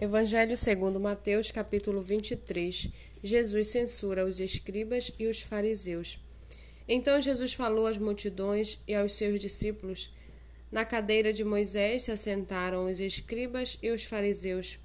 Evangelho segundo Mateus, capítulo 23. Jesus censura os escribas e os fariseus. Então Jesus falou às multidões e aos seus discípulos: Na cadeira de Moisés se assentaram os escribas e os fariseus.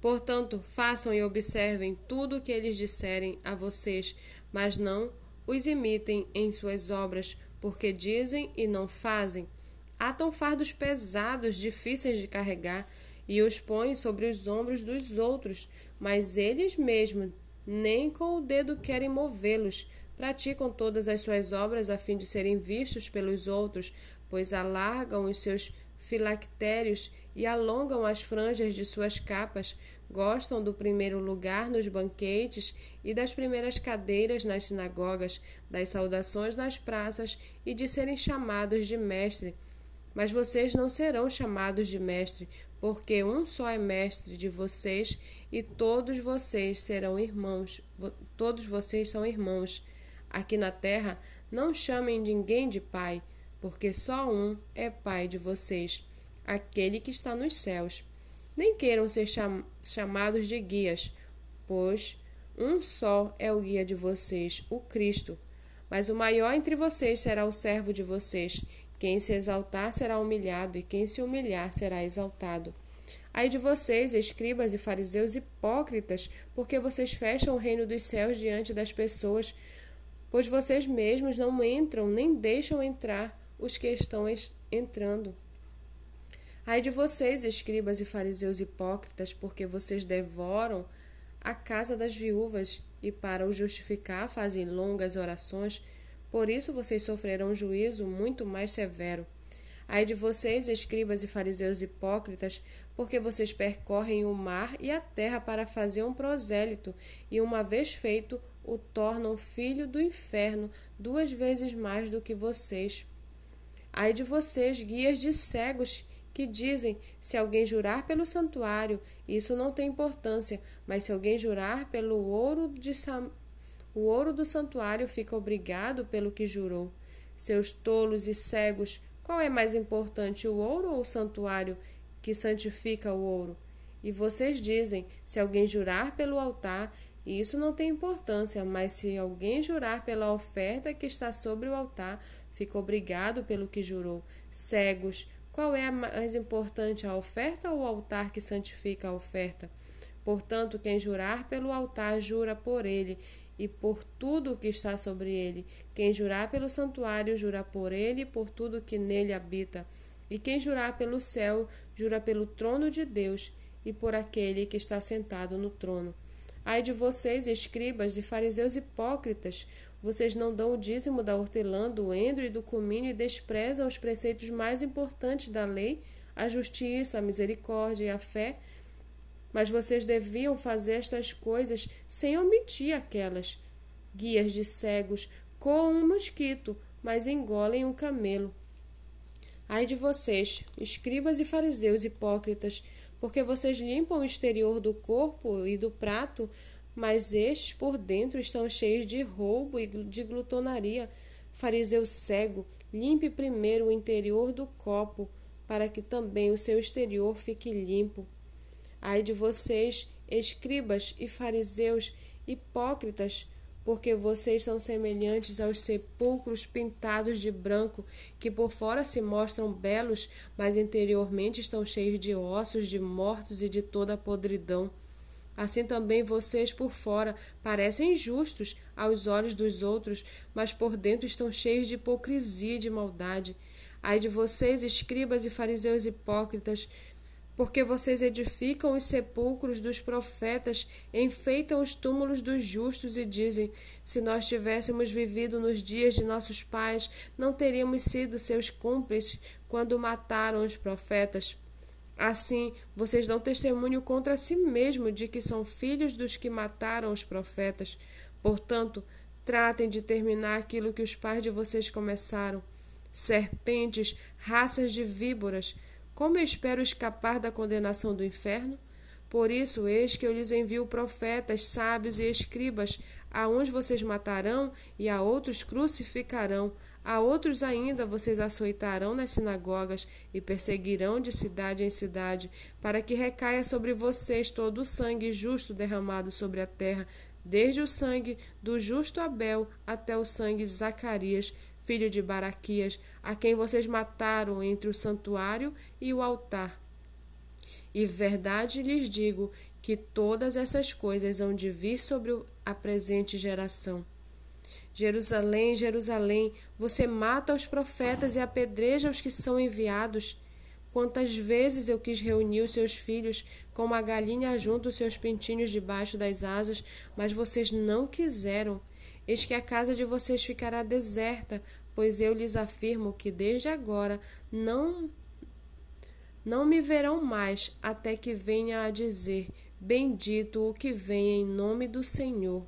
Portanto, façam e observem tudo o que eles disserem a vocês, mas não os imitem em suas obras, porque dizem e não fazem. Atam fardos pesados, difíceis de carregar e os põe sobre os ombros dos outros, mas eles mesmos nem com o dedo querem movê-los. Praticam todas as suas obras a fim de serem vistos pelos outros, pois alargam os seus filactérios e alongam as franjas de suas capas, gostam do primeiro lugar nos banquetes e das primeiras cadeiras nas sinagogas, das saudações nas praças e de serem chamados de mestre. Mas vocês não serão chamados de mestre, porque um só é mestre de vocês e todos vocês serão irmãos. Todos vocês são irmãos. Aqui na terra, não chamem ninguém de pai, porque só um é pai de vocês, aquele que está nos céus. Nem queiram ser cham chamados de guias, pois um só é o guia de vocês, o Cristo. Mas o maior entre vocês será o servo de vocês. Quem se exaltar será humilhado, e quem se humilhar será exaltado. Ai de vocês, escribas e fariseus hipócritas, porque vocês fecham o reino dos céus diante das pessoas, pois vocês mesmos não entram nem deixam entrar os que estão entrando. Ai de vocês, escribas e fariseus hipócritas, porque vocês devoram a casa das viúvas e, para o justificar, fazem longas orações por isso vocês sofrerão juízo muito mais severo. Ai de vocês, escribas e fariseus hipócritas, porque vocês percorrem o mar e a terra para fazer um prosélito, e uma vez feito, o tornam filho do inferno duas vezes mais do que vocês. Ai de vocês, guias de cegos, que dizem: se alguém jurar pelo santuário, isso não tem importância, mas se alguém jurar pelo ouro de Sam o ouro do santuário fica obrigado pelo que jurou. Seus tolos e cegos, qual é mais importante, o ouro ou o santuário que santifica o ouro? E vocês dizem: se alguém jurar pelo altar, isso não tem importância, mas se alguém jurar pela oferta que está sobre o altar, fica obrigado pelo que jurou. Cegos, qual é a mais importante, a oferta ou o altar que santifica a oferta? Portanto, quem jurar pelo altar, jura por ele, e por tudo o que está sobre ele. Quem jurar pelo santuário, jura por ele e por tudo que nele habita. E quem jurar pelo céu, jura pelo trono de Deus e por aquele que está sentado no trono. Ai de vocês, escribas e fariseus hipócritas, vocês não dão o dízimo da hortelã, do endro e do cominho e desprezam os preceitos mais importantes da lei, a justiça, a misericórdia e a fé, mas vocês deviam fazer estas coisas sem omitir aquelas. Guias de cegos coam um mosquito, mas engolem um camelo. Ai de vocês, escribas e fariseus hipócritas, porque vocês limpam o exterior do corpo e do prato, mas estes por dentro estão cheios de roubo e de glutonaria. Fariseu cego, limpe primeiro o interior do copo, para que também o seu exterior fique limpo. Ai de vocês, escribas e fariseus hipócritas, porque vocês são semelhantes aos sepulcros pintados de branco, que por fora se mostram belos, mas interiormente estão cheios de ossos, de mortos e de toda a podridão. Assim também vocês por fora parecem justos aos olhos dos outros, mas por dentro estão cheios de hipocrisia e de maldade. Ai de vocês, escribas e fariseus hipócritas, porque vocês edificam os sepulcros dos profetas, enfeitam os túmulos dos justos e dizem: Se nós tivéssemos vivido nos dias de nossos pais, não teríamos sido seus cúmplices quando mataram os profetas. Assim, vocês dão testemunho contra si mesmo de que são filhos dos que mataram os profetas. Portanto, tratem de terminar aquilo que os pais de vocês começaram. Serpentes, raças de víboras, como eu espero escapar da condenação do inferno? Por isso, eis que eu lhes envio profetas, sábios e escribas, a uns vocês matarão e a outros crucificarão, A outros ainda vocês açoitarão nas sinagogas e perseguirão de cidade em cidade, para que recaia sobre vocês todo o sangue justo derramado sobre a terra, desde o sangue do justo Abel até o sangue de Zacarias, filho de Baraquias, a quem vocês mataram entre o santuário e o altar. E verdade lhes digo que todas essas coisas hão de vir sobre a presente geração. Jerusalém, Jerusalém, você mata os profetas e apedreja os que são enviados. Quantas vezes eu quis reunir os seus filhos, como a galinha junta os seus pintinhos debaixo das asas, mas vocês não quiseram. Eis que a casa de vocês ficará deserta, pois eu lhes afirmo que desde agora não não me verão mais até que venha a dizer: Bendito o que vem em nome do Senhor.